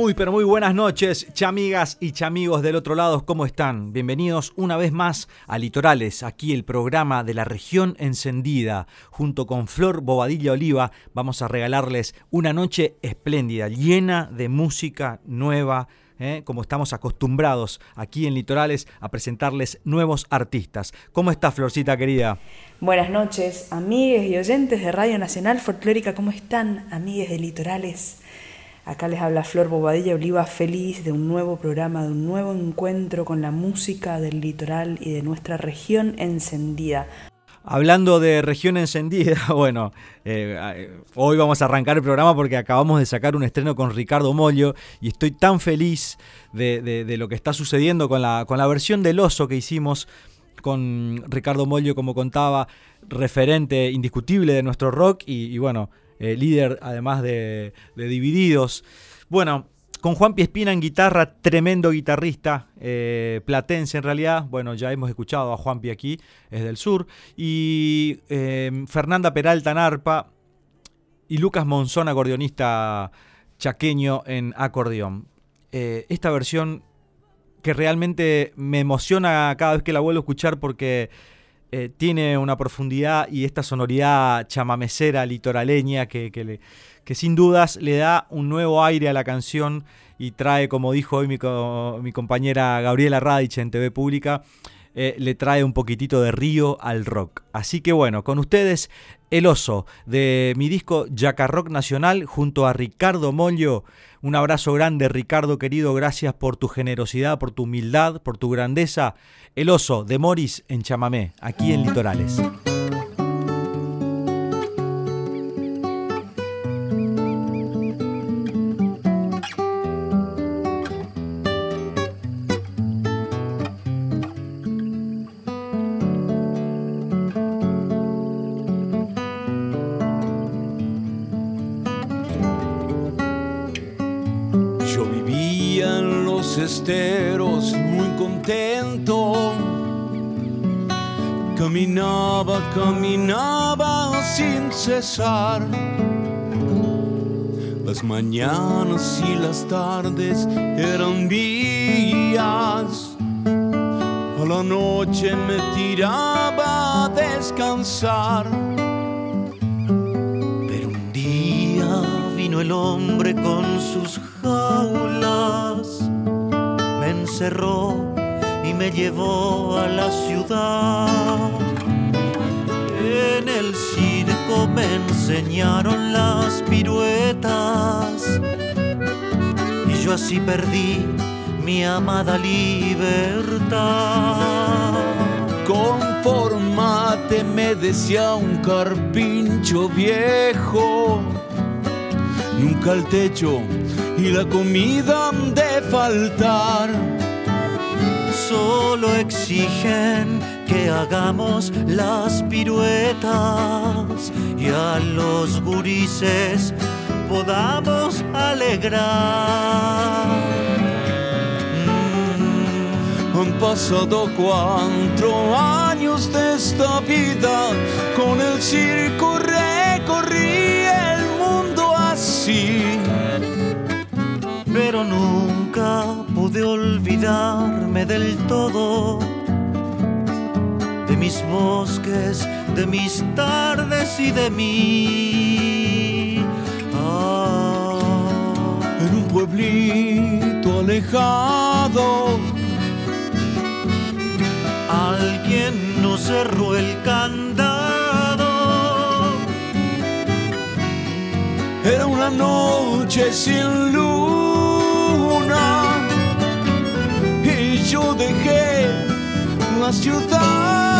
Muy pero muy buenas noches, chamigas y chamigos del otro lado, ¿cómo están? Bienvenidos una vez más a Litorales, aquí el programa de la región encendida. Junto con Flor Bobadilla Oliva vamos a regalarles una noche espléndida, llena de música nueva, ¿eh? como estamos acostumbrados aquí en Litorales a presentarles nuevos artistas. ¿Cómo está Florcita querida? Buenas noches, amigues y oyentes de Radio Nacional Folclórica, ¿cómo están, amigues de Litorales? Acá les habla Flor Bobadilla Oliva, feliz de un nuevo programa, de un nuevo encuentro con la música del litoral y de nuestra región encendida. Hablando de región encendida, bueno, eh, hoy vamos a arrancar el programa porque acabamos de sacar un estreno con Ricardo Mollo y estoy tan feliz de, lo que está sucediendo con la, con la versión del oso que hicimos con Ricardo Mollo, como contaba, referente indiscutible de nuestro rock y bueno, eh, líder además de, Divididos. Bueno, con Juan Piespina en guitarra, tremendo guitarrista, eh, platense en realidad. Bueno, ya hemos escuchado a Juanpi aquí, es del sur. Y eh, Fernanda Peralta en arpa y Lucas Monzón, acordeonista chaqueño en acordeón. esta versión que realmente me emociona cada vez que la vuelvo a escuchar porque eh, tiene una profundidad y esta sonoridad chamamecera, litoraleña, que, que, sin dudas le da un nuevo aire a la canción y trae, como dijo hoy mi, mi compañera Gabriela Radich en TV Pública, eh, le trae un poquitito de río al rock. Así que bueno, con ustedes El Oso de mi disco Rock Nacional junto a Ricardo Mollo. Un abrazo grande Ricardo querido, gracias por tu generosidad, por tu humildad, por tu grandeza. El Oso de Moris en Chamamé, aquí en Litorales. Mañanas y las tardes eran días. A la noche me tiraba a descansar. Pero un día vino el hombre con sus jaulas. Me encerró y me llevó a la ciudad. En el circo me enseñaron las piruetas y yo así perdí mi amada libertad. Conformate, me decía un carpincho viejo. Nunca el techo y la comida han de faltar solo exigen que hagamos las piruetas y a los gurises podamos alegrar. Mm, han pasado cuatro años de esta vida, con el circo recorrí el mundo así, pero nunca pude olvidarme del todo mis bosques, de mis tardes y de mí. Ah, en un pueblito alejado, alguien nos cerró el candado. Era una noche sin luna dejé la ciudad.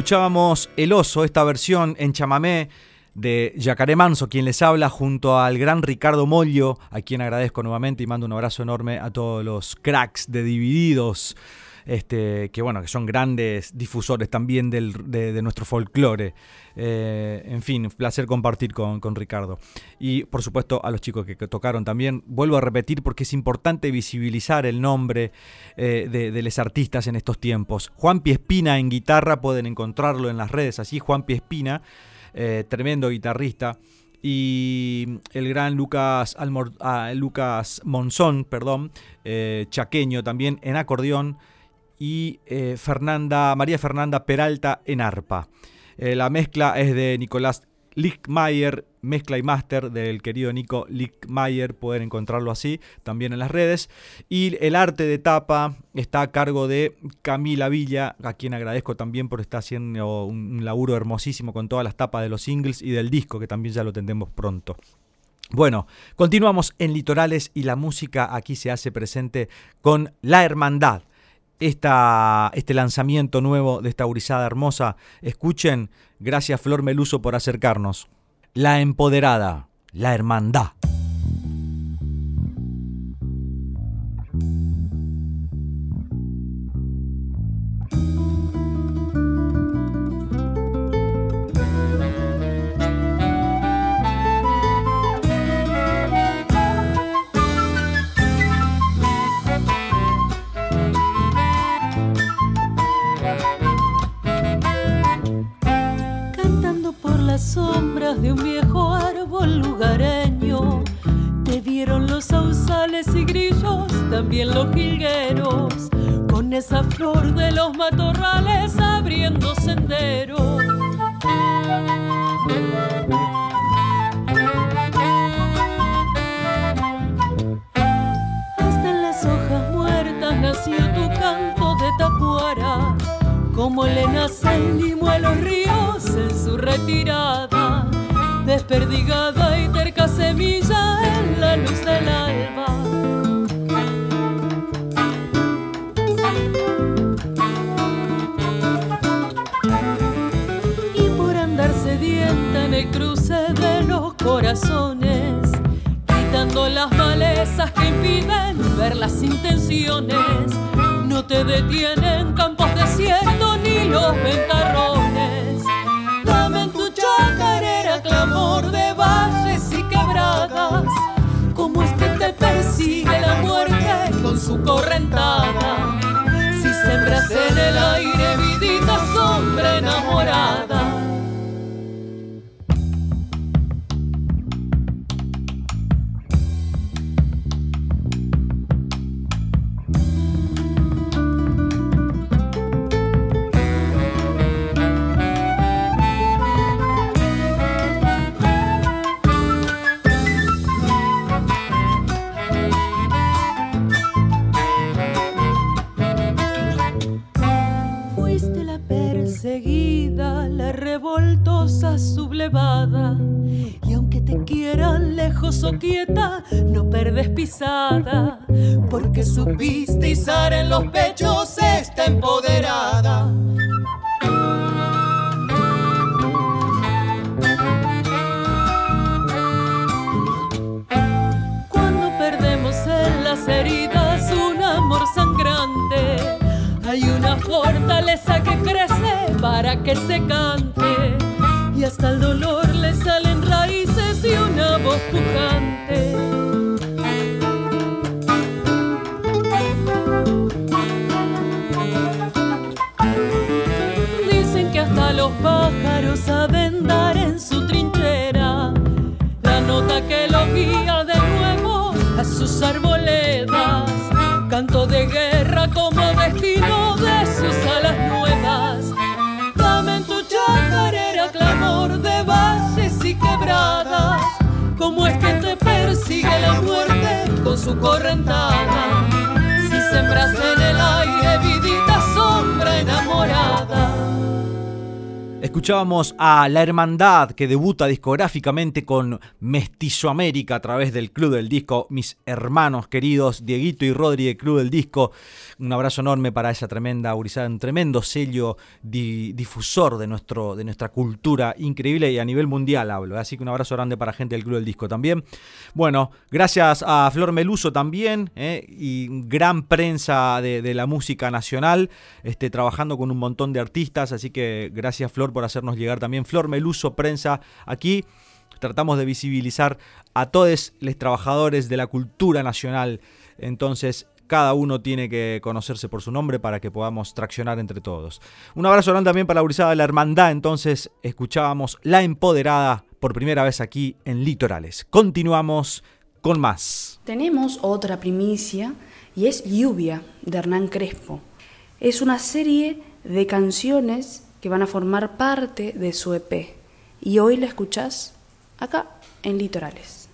Escuchábamos El Oso, esta versión en chamamé de Yacaré Manso, quien les habla, junto al gran Ricardo Mollo, a quien agradezco nuevamente y mando un abrazo enorme a todos los cracks de Divididos, este, que bueno, que son grandes difusores también del- de, nuestro folclore. Eh, en fin, placer compartir con, con Ricardo. Y por supuesto a los chicos que, tocaron también. Vuelvo a repetir porque es importante visibilizar el nombre eh, de, de los artistas en estos tiempos. Juan Piespina en guitarra, pueden encontrarlo en las redes así, Juan Piespina, eh, tremendo guitarrista. Y el gran Lucas, ah, Lucas Monzón, perdón, eh, chaqueño también en acordeón y eh, Fernanda, María Fernanda Peralta en arpa. Eh, la mezcla es de Nicolás Lickmayer, mezcla y máster del querido Nico Lickmayer, pueden encontrarlo así también en las redes. Y el arte de tapa está a cargo de Camila Villa, a quien agradezco también por estar haciendo un, laburo hermosísimo con todas las tapas de los singles y del disco, que también ya lo tendremos pronto. Bueno, continuamos en Litorales y la música aquí se hace presente con La Hermandad. Esta, este lanzamiento nuevo de esta gurizada hermosa. Escuchen, gracias Flor Meluso por acercarnos. La Empoderada, La Hermandad. Las malezas que impiden ver las intenciones. No te detienen campos desiertos ni los ventarrones. Dame en tu chacarera clamor de valles y quebradas. ¿Cómo es que te persigue la muerte con su correntada? Si sembras en el aire vidita sombra enamorada. sublevada. Y aunque te quieran lejos o quieta, no perdes pisada, porque supiste izar en los pechos esta empoderada. Cuando perdemos en las heridas un amor sangrante, hay una fortaleza que crece para que se cante y hasta el dolor le salen raíces y una voz pujante. Dicen que hasta los pájaros saben dar en su trinchera la nota que lo guía de nuevo a sus arboledas. Canto de guerra como destino de Como es que te persigue la muerte con su correntada. Si sembras en el aire vidita sombra enamorada. Escuchábamos a La Hermandad que debuta discográficamente con Mestizo América a través del Club del Disco. Mis hermanos queridos, Dieguito y Rodri del Club del Disco. Un abrazo enorme para esa tremenda gurizada, un tremendo sello di, difusor de, nuestro, de nuestra cultura increíble y a nivel mundial hablo. Así que un abrazo grande para gente del Club del Disco también. Bueno, gracias a Flor Meluso también eh, y gran prensa de, de, la música nacional, este, trabajando con un montón de artistas. Así que gracias Flor por hacernos llegar también. Flor Meluso, prensa aquí. Tratamos de visibilizar a todos los trabajadores de la cultura nacional. Entonces, cada uno tiene que conocerse por su nombre para que podamos traccionar entre todos. Un abrazo grande también para la Urizada de la Hermandad. Entonces, escuchábamos La Empoderada por primera vez aquí en Litorales. Continuamos con más. Tenemos otra primicia y es Lluvia de Hernán Crespo. Es una serie de canciones que van a formar parte de su EP. Y hoy la escuchás acá en Litorales.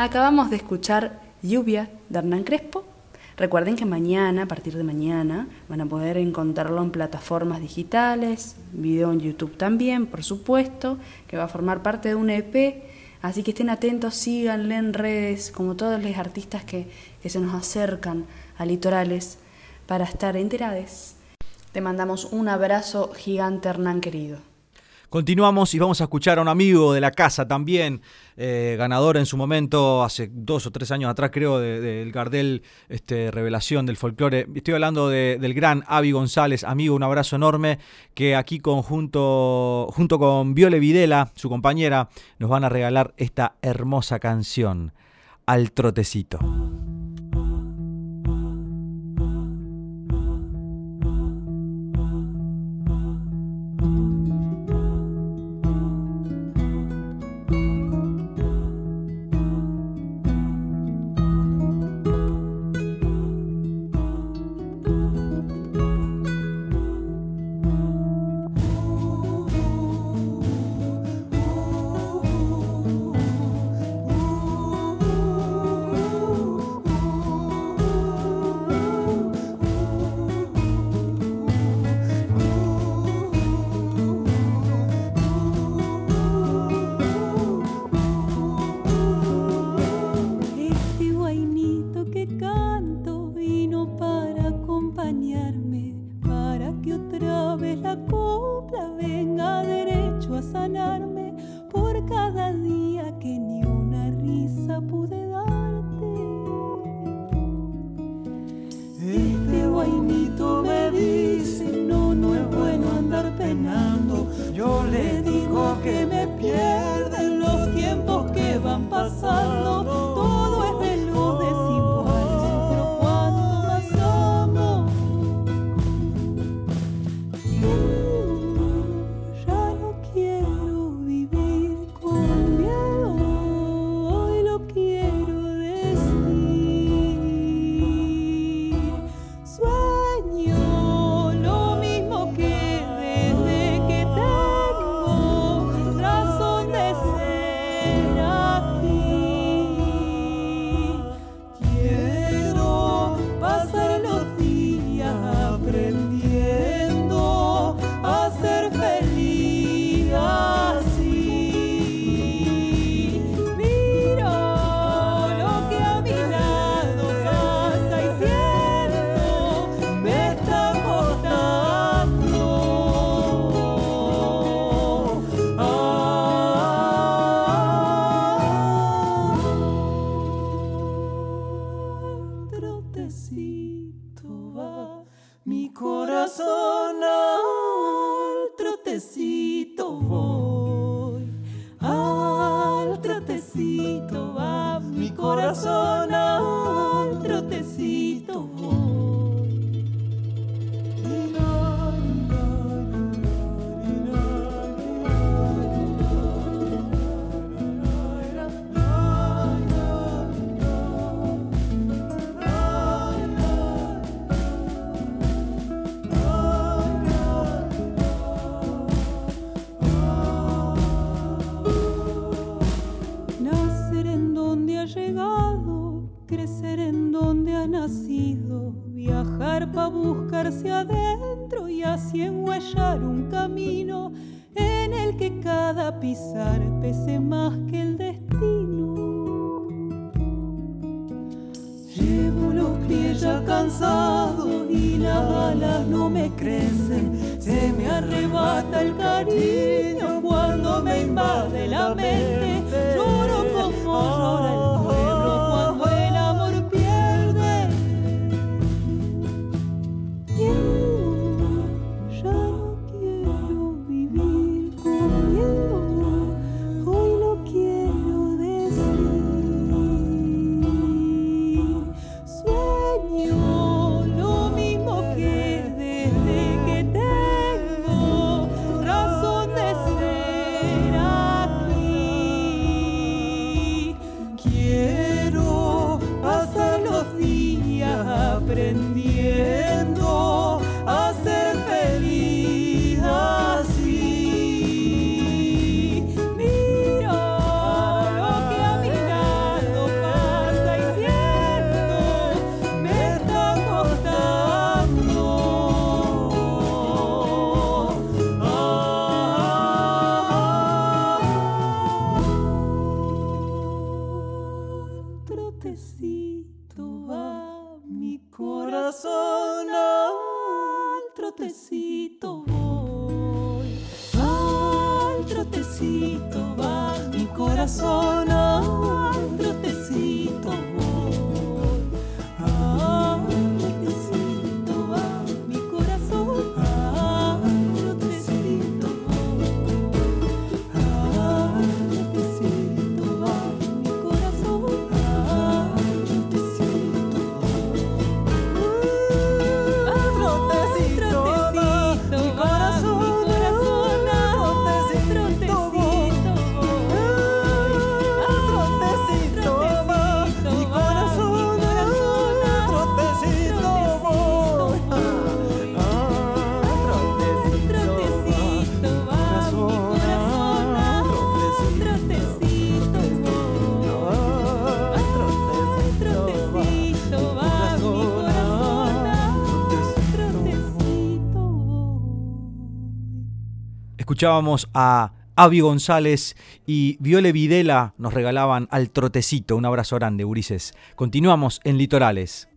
Acabamos de escuchar Lluvia de Hernán Crespo. Recuerden que mañana, a partir de mañana, van a poder encontrarlo en plataformas digitales, video en YouTube también, por supuesto, que va a formar parte de un EP. Así que estén atentos, síganle en redes, como todos los artistas que, se nos acercan a litorales, para estar enterados. Te mandamos un abrazo gigante, Hernán querido. Continuamos y vamos a escuchar a un amigo de la casa también, eh, ganador en su momento, hace dos o tres años atrás creo, del Gardel este, Revelación del Folclore. Estoy hablando del gran Avi González, amigo, un abrazo enorme, que aquí junto con Viole Videla, su compañera, nos van a regalar esta hermosa canción, Al trotecito Escuchábamos a Avi González y Viole Videla nos regalaban al trotecito. Un abrazo grande, Urises. Continuamos en Litorales.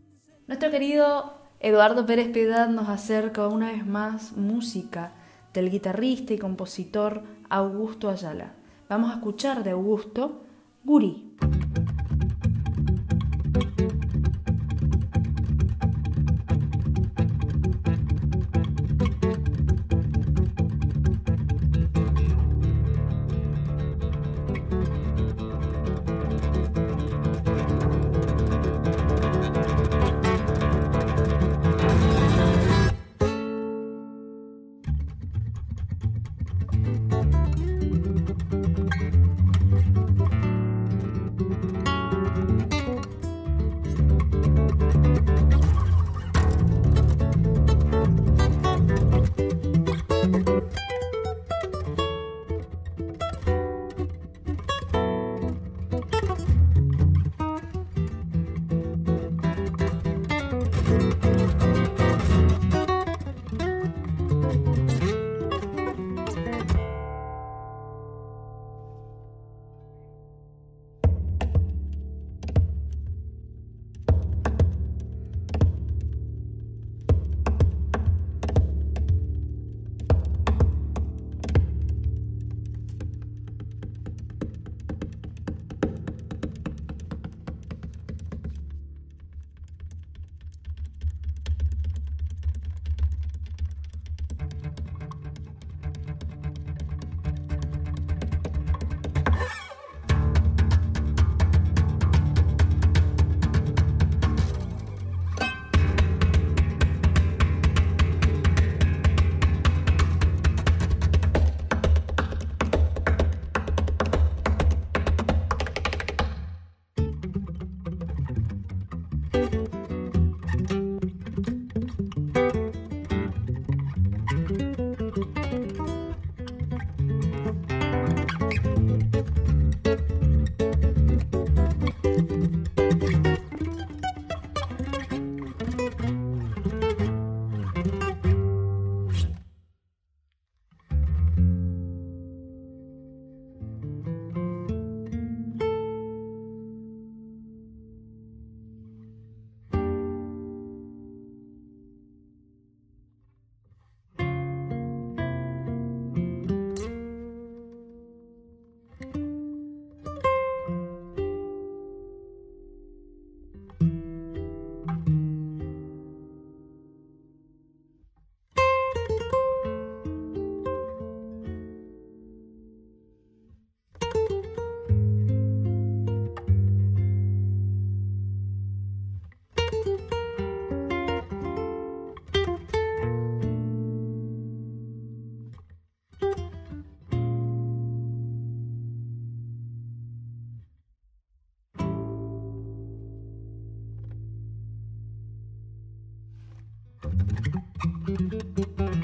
Nuestro querido Eduardo Pérez Piedad nos acerca una vez más música del guitarrista y compositor Augusto Ayala. Vamos a escuchar de Augusto Guri.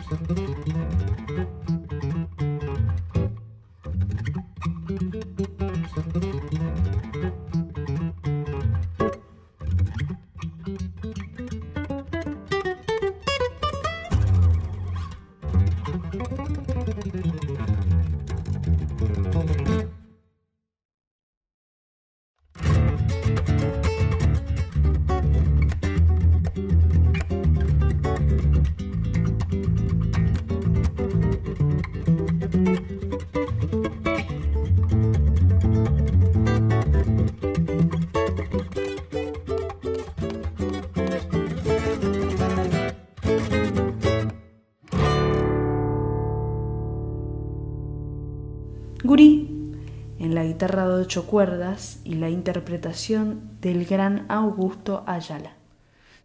Thank you. Guitarra de ocho cuerdas y la interpretación del gran Augusto Ayala.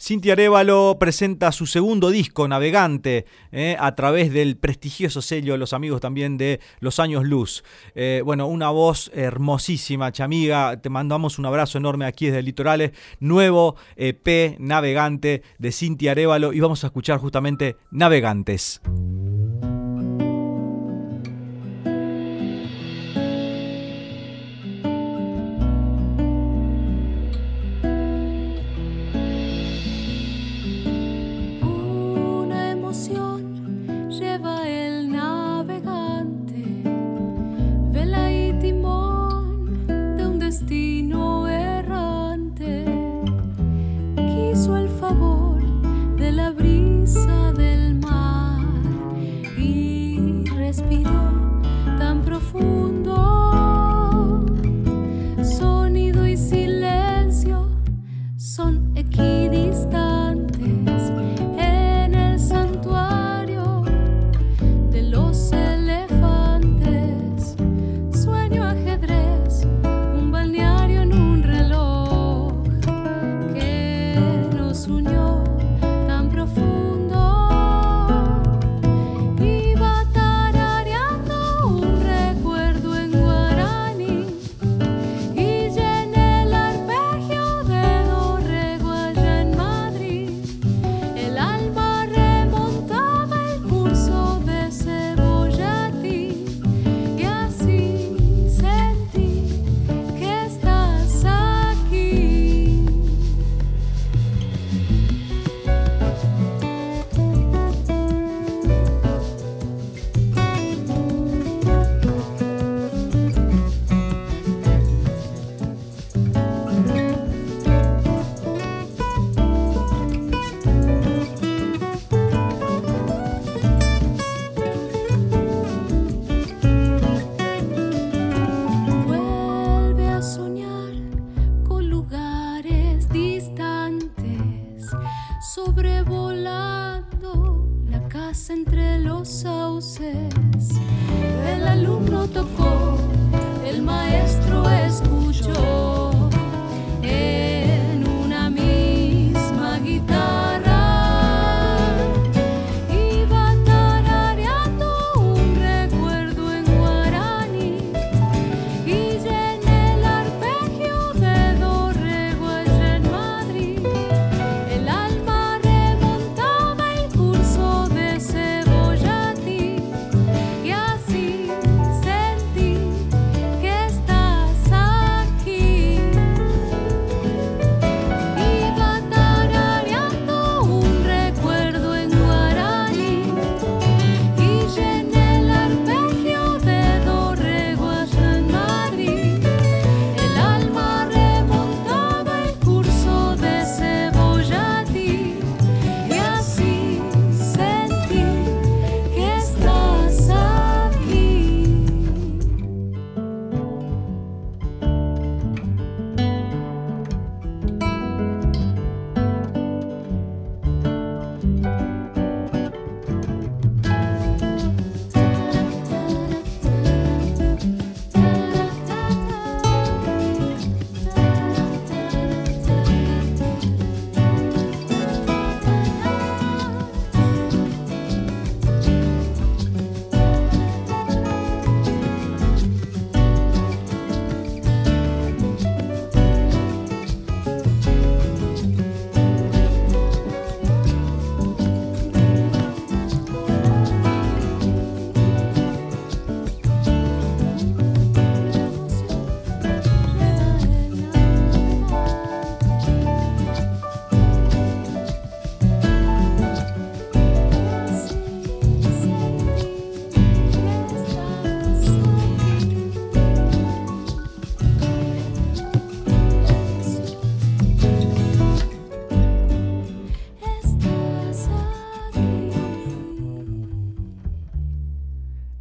Cintia Arevalo presenta su segundo disco, Navegante, eh, a través del prestigioso sello Los Amigos también de Los Años Luz. Eh, bueno, una voz hermosísima, chamiga. Te mandamos un abrazo enorme aquí desde Litorales. Nuevo EP Navegante de Cintia Arevalo y vamos a escuchar justamente Navegantes.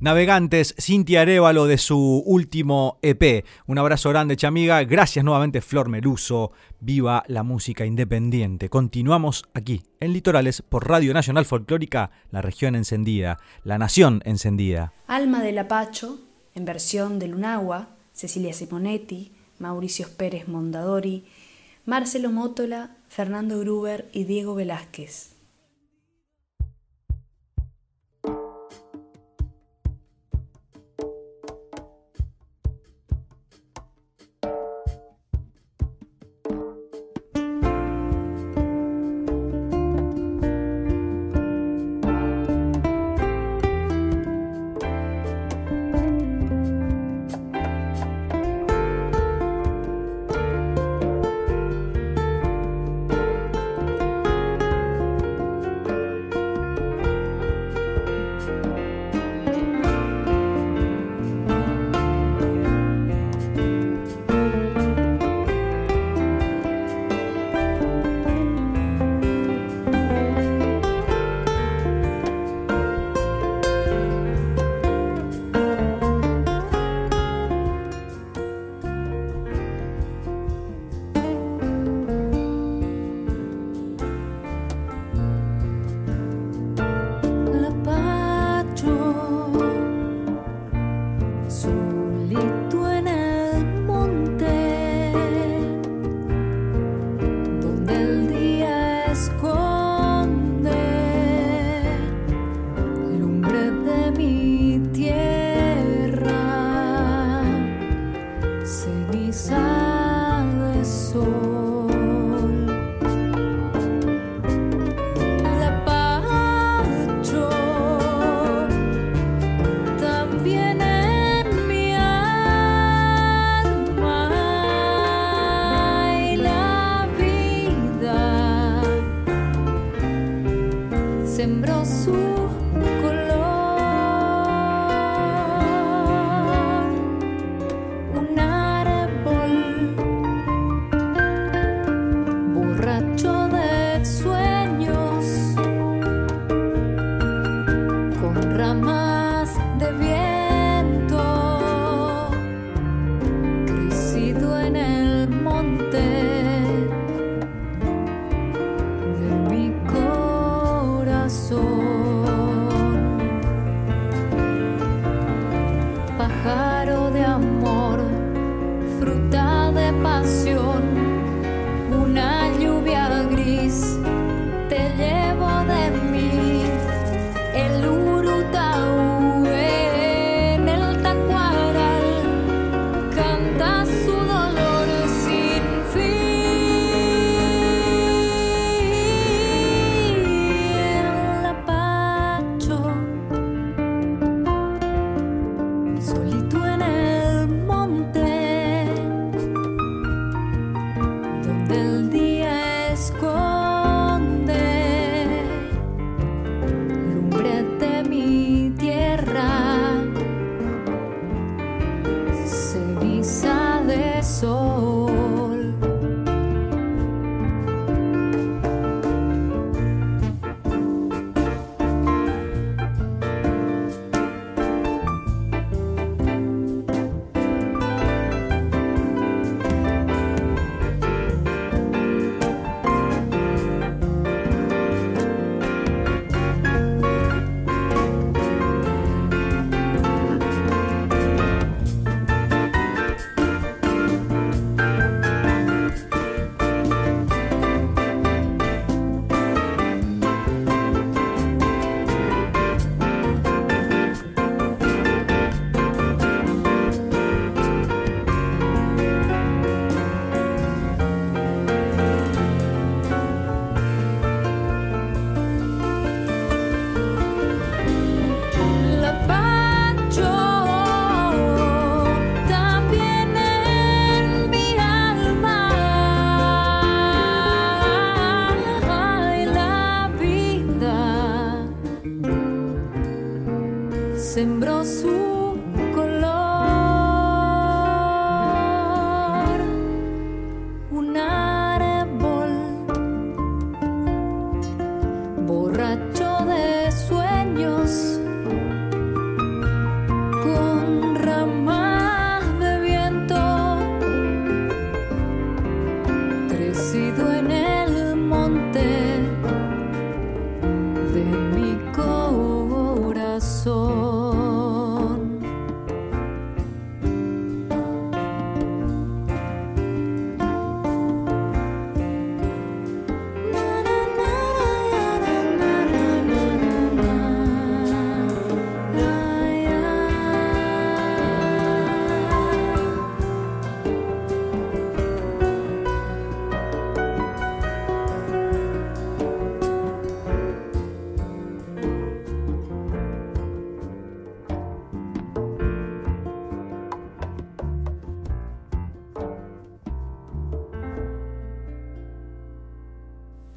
Navegantes, Cintia Arevalo de su último EP. Un abrazo grande, chamiga. Gracias nuevamente, Flor Meluso. Viva la música independiente. Continuamos aquí, en Litorales, por Radio Nacional Folclórica, la región encendida, la nación encendida. Alma del Apacho, en versión de Lunagua, Cecilia Simonetti, Mauricio Pérez Mondadori, Marcelo Mótola, Fernando Gruber y Diego Velázquez.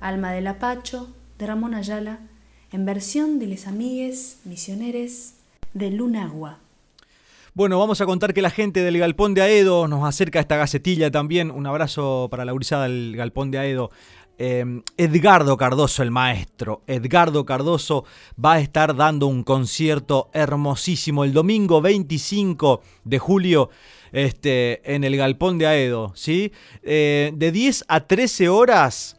Alma del Apacho, de Ramón Ayala, en versión de Les Amigues Misioneres de Lunagua. Bueno, vamos a contar que la gente del Galpón de Aedo nos acerca a esta gacetilla también. Un abrazo para la gurizada del Galpón de Aedo. Em, Edgardo Cardoso, el maestro. Edgardo Cardoso va a estar dando un concierto hermosísimo el domingo 25 de julio este, en el Galpón de Aedo. ¿sí? Eh, de 10 a 13 horas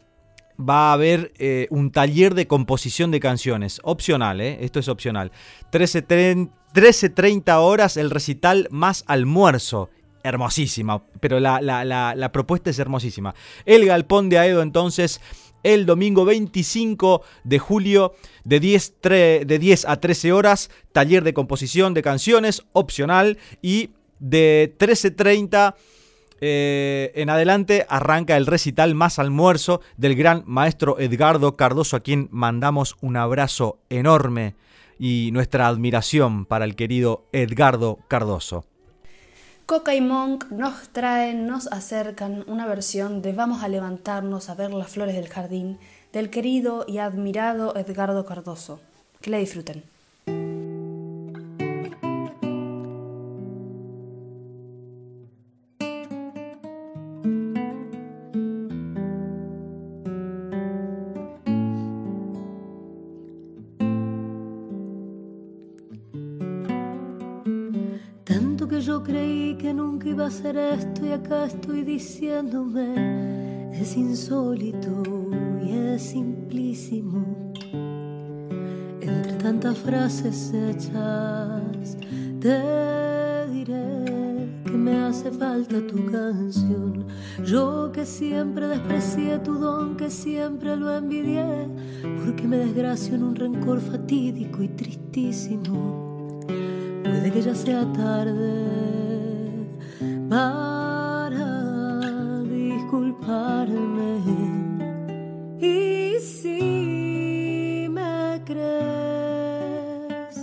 va a haber eh, un taller de composición de canciones. Opcional, ¿eh? esto es opcional. 13.30 horas el recital más almuerzo. Hermosísima, pero la, propuesta es hermosísima. El Galpón de Aedo entonces el domingo 25 de julio de 10, de 10 a 13 horas, taller de composición de canciones opcional y de 13.30 eh, en adelante arranca el recital más almuerzo del gran maestro Edgardo Cardoso, a quien mandamos un abrazo enorme y nuestra admiración para el querido Edgardo Cardoso. Coca y Monk nos traen, nos acercan una versión de Vamos a levantarnos a ver las flores del jardín del querido y admirado Edgardo Cardoso. Que la disfruten. Ser esto y acá estoy diciéndome, es insólito y es simplísimo. Entre tantas frases hechas, te diré que me hace falta tu canción. Yo que siempre desprecié tu don, que siempre lo envidié, porque me desgracio en un rencor fatídico y tristísimo. Puede que ya sea tarde para disculparme. Y si me crees,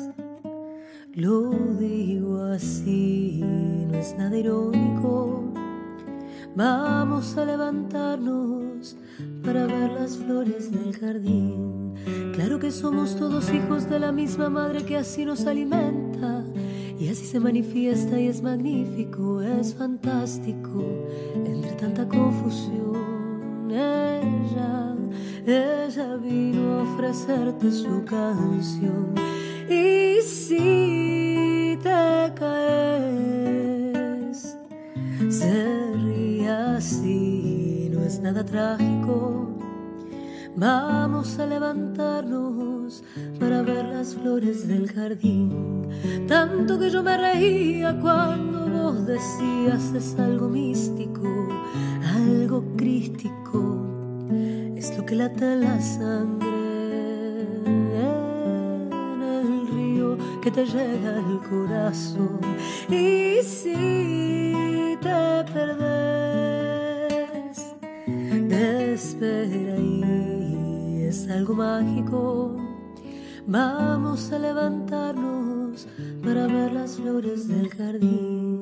lo digo así, no es nada irónico. Vamos a levantarnos para ver las flores del jardín. Claro que somos todos hijos de la misma madre que así nos alimenta y así se manifiesta y es magnífico, es fantástico, entre tanta confusión. Ella, ella vino a ofrecerte su canción. Y si te caes, se ríe así, no es nada trágico. Vamos a levantarnos para ver las flores del jardín. Tanto que yo me reía cuando vos decías es algo místico, algo crístico. Es lo que late la sangre en el río que te llega al corazón. Y si te perdés, algo mágico. Vamos a levantarnos para ver las flores del jardín.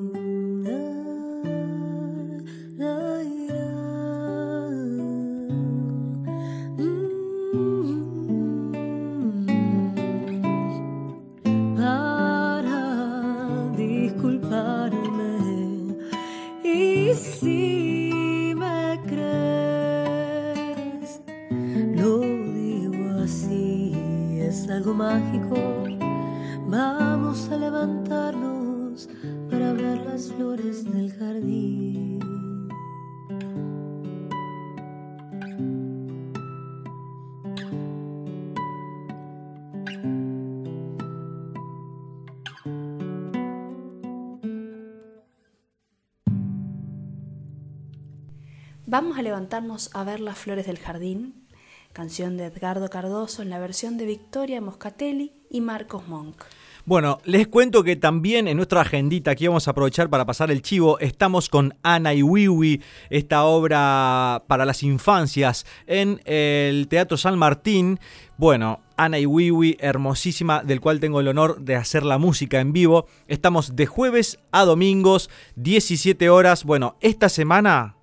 A levantarnos a ver las flores del jardín, canción de Edgardo Cardoso en la versión de Victoria Moscatelli y Marcos Monk. Bueno, les cuento que también en nuestra agendita, aquí vamos a aprovechar para pasar el chivo, estamos con Ana y Wiwi, esta obra para las infancias en el Teatro San Martín. Bueno, Ana y Wiwi, hermosísima, del cual tengo el honor de hacer la música en vivo. Estamos de jueves a domingos, 17 horas. Bueno, esta semana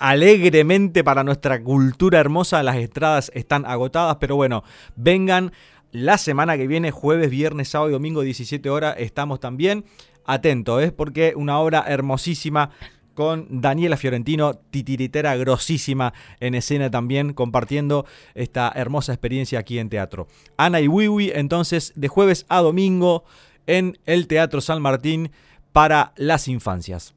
alegremente para nuestra cultura hermosa. Las estradas están agotadas, pero bueno, vengan la semana que viene, jueves, viernes, sábado y domingo, 17 horas, estamos también. Atento, ¿eh? porque una obra hermosísima con Daniela Fiorentino, titiritera grosísima en escena también, compartiendo esta hermosa experiencia aquí en teatro. Ana y Wiwi, entonces, de jueves a domingo en el Teatro San Martín para las infancias.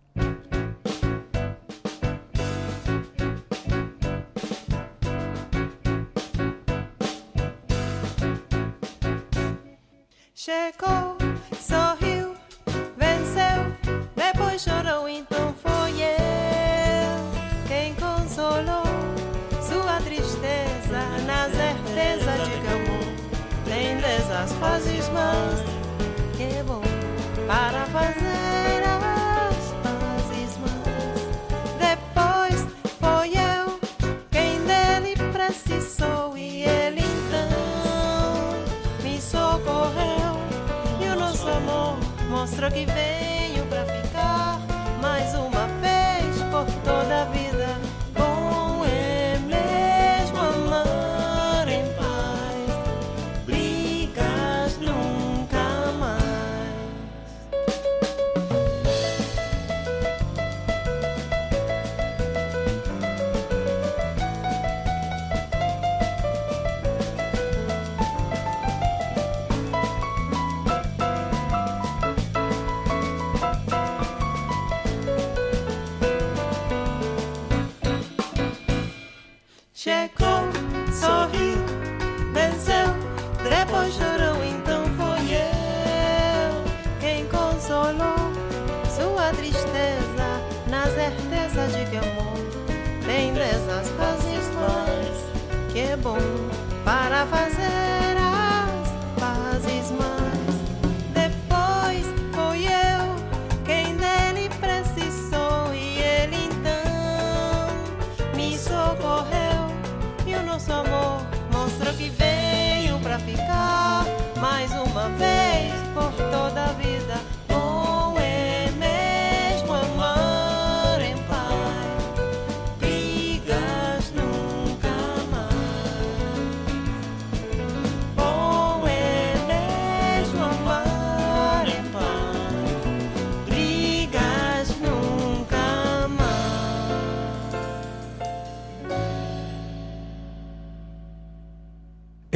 Dessas fases más. Que bom para fazer as pazes más. Depois foi eu quem dele precisou e ele então me socorreu. E o nosso amor mostrou que veio para fazer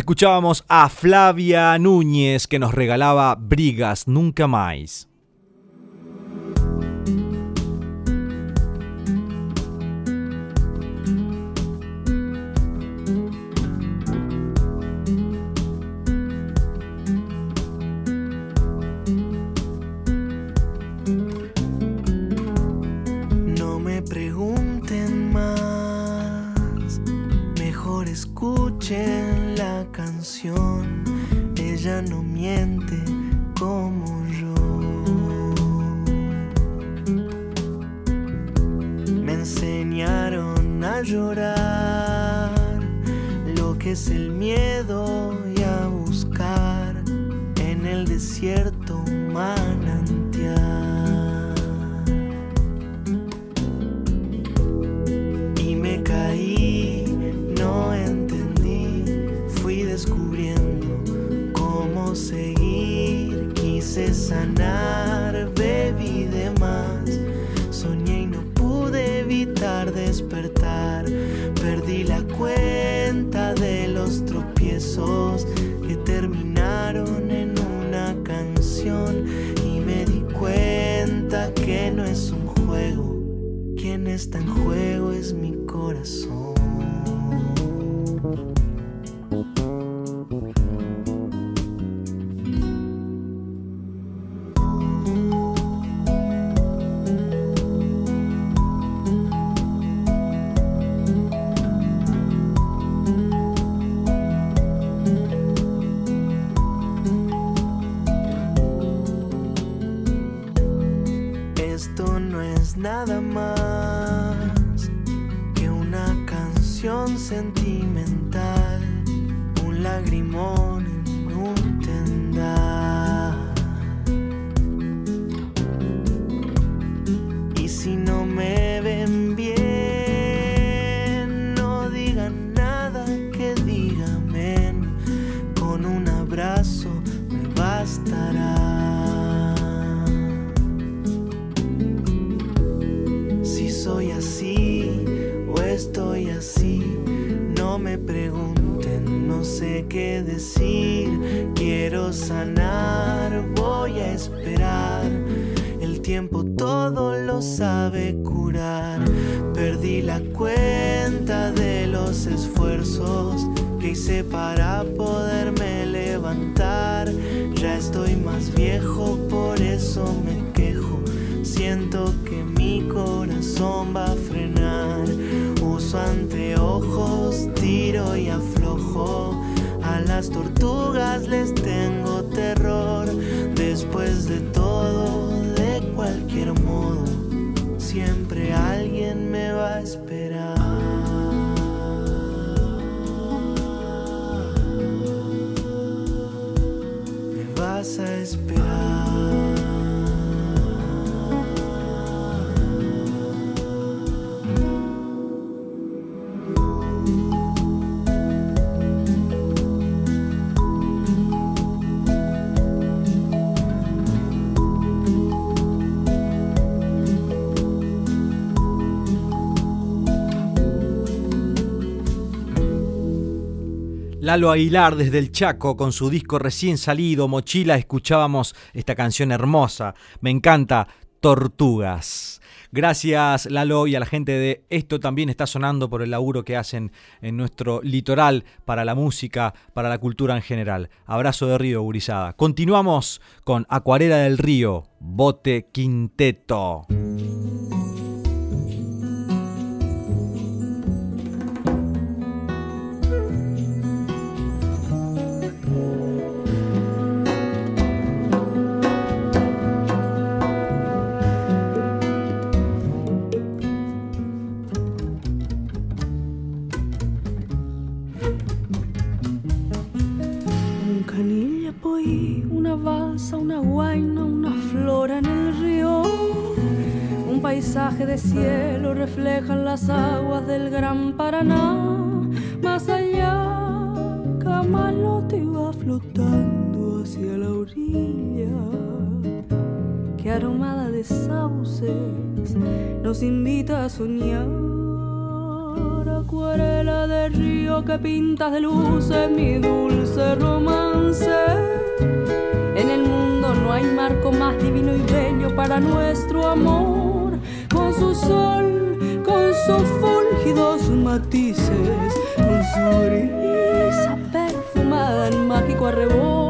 Escuchábamos a Flavia Núñez que nos regalaba Brigas Nunca Más. Escuchen la canción. Ella no miente como yo. Me enseñaron a llorar lo que es el miedo y a buscar en el desierto está en juego es mi corazón. Esto no es nada Lalo Aguilar desde el Chaco con su disco recién salido, Mochila, escuchábamos esta canción hermosa. Me encanta, Tortugas. Gracias Lalo y a la gente de Esto también está sonando por el laburo que hacen en nuestro litoral para la música, para la cultura en general. Abrazo de Río, Gurizada. Continuamos con Acuarela del Río, Bote Quinteto. De cielo reflejan las aguas del gran Paraná. Más allá, Camalote va flotando hacia la orilla. Que aromada de sauces nos invita a soñar. Acuarela de río que pintas de luces mi dulce romance. En el mundo no hay marco más divino y bello para nuestro amor. Su sol, con sus fúlgidos matices, con su brisa perfumada en mágico arrebol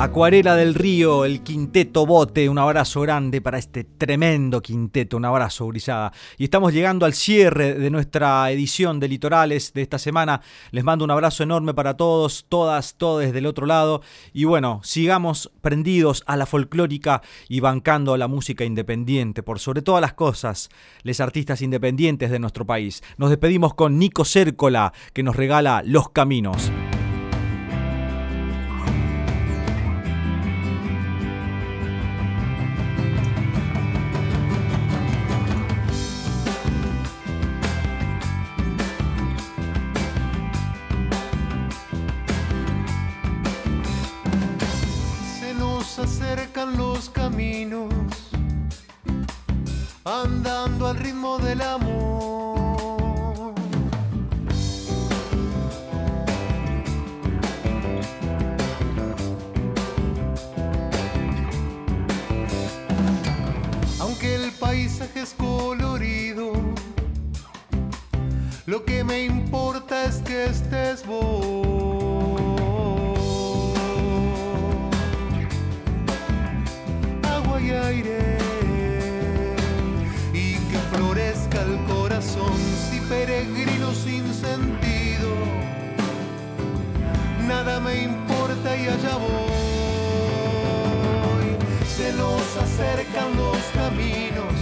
Acuarela del Río, el quinteto bote, un abrazo grande para este tremendo quinteto, un abrazo brisada. Y estamos llegando al cierre de nuestra edición de Litorales de esta semana. Les mando un abrazo enorme para todos, todas, todos del otro lado. Y bueno, sigamos prendidos a la folclórica y bancando la música independiente, por sobre todas las cosas, les artistas independientes de nuestro país. Nos despedimos con Nico Cércola, que nos regala Los Caminos. Andando al ritmo del amor. Aunque el paisaje es colorido, lo que me importa es que estés vos. Agua y aire. Si peregrino sin sentido. Nada me importa y allá voy. Se nos acercan los caminos,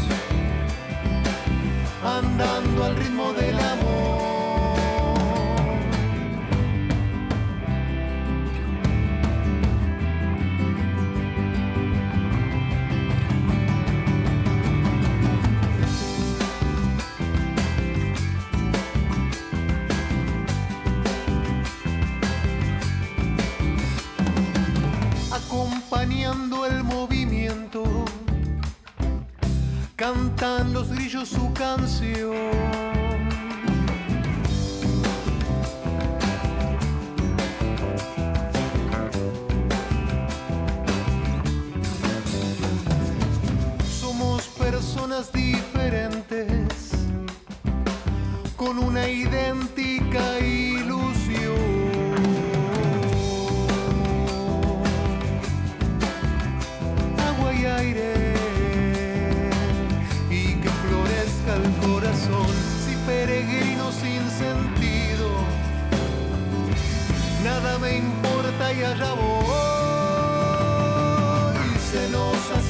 andando al ritmo del amor. Cantan los grillos su canción. Somos personas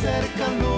cercano.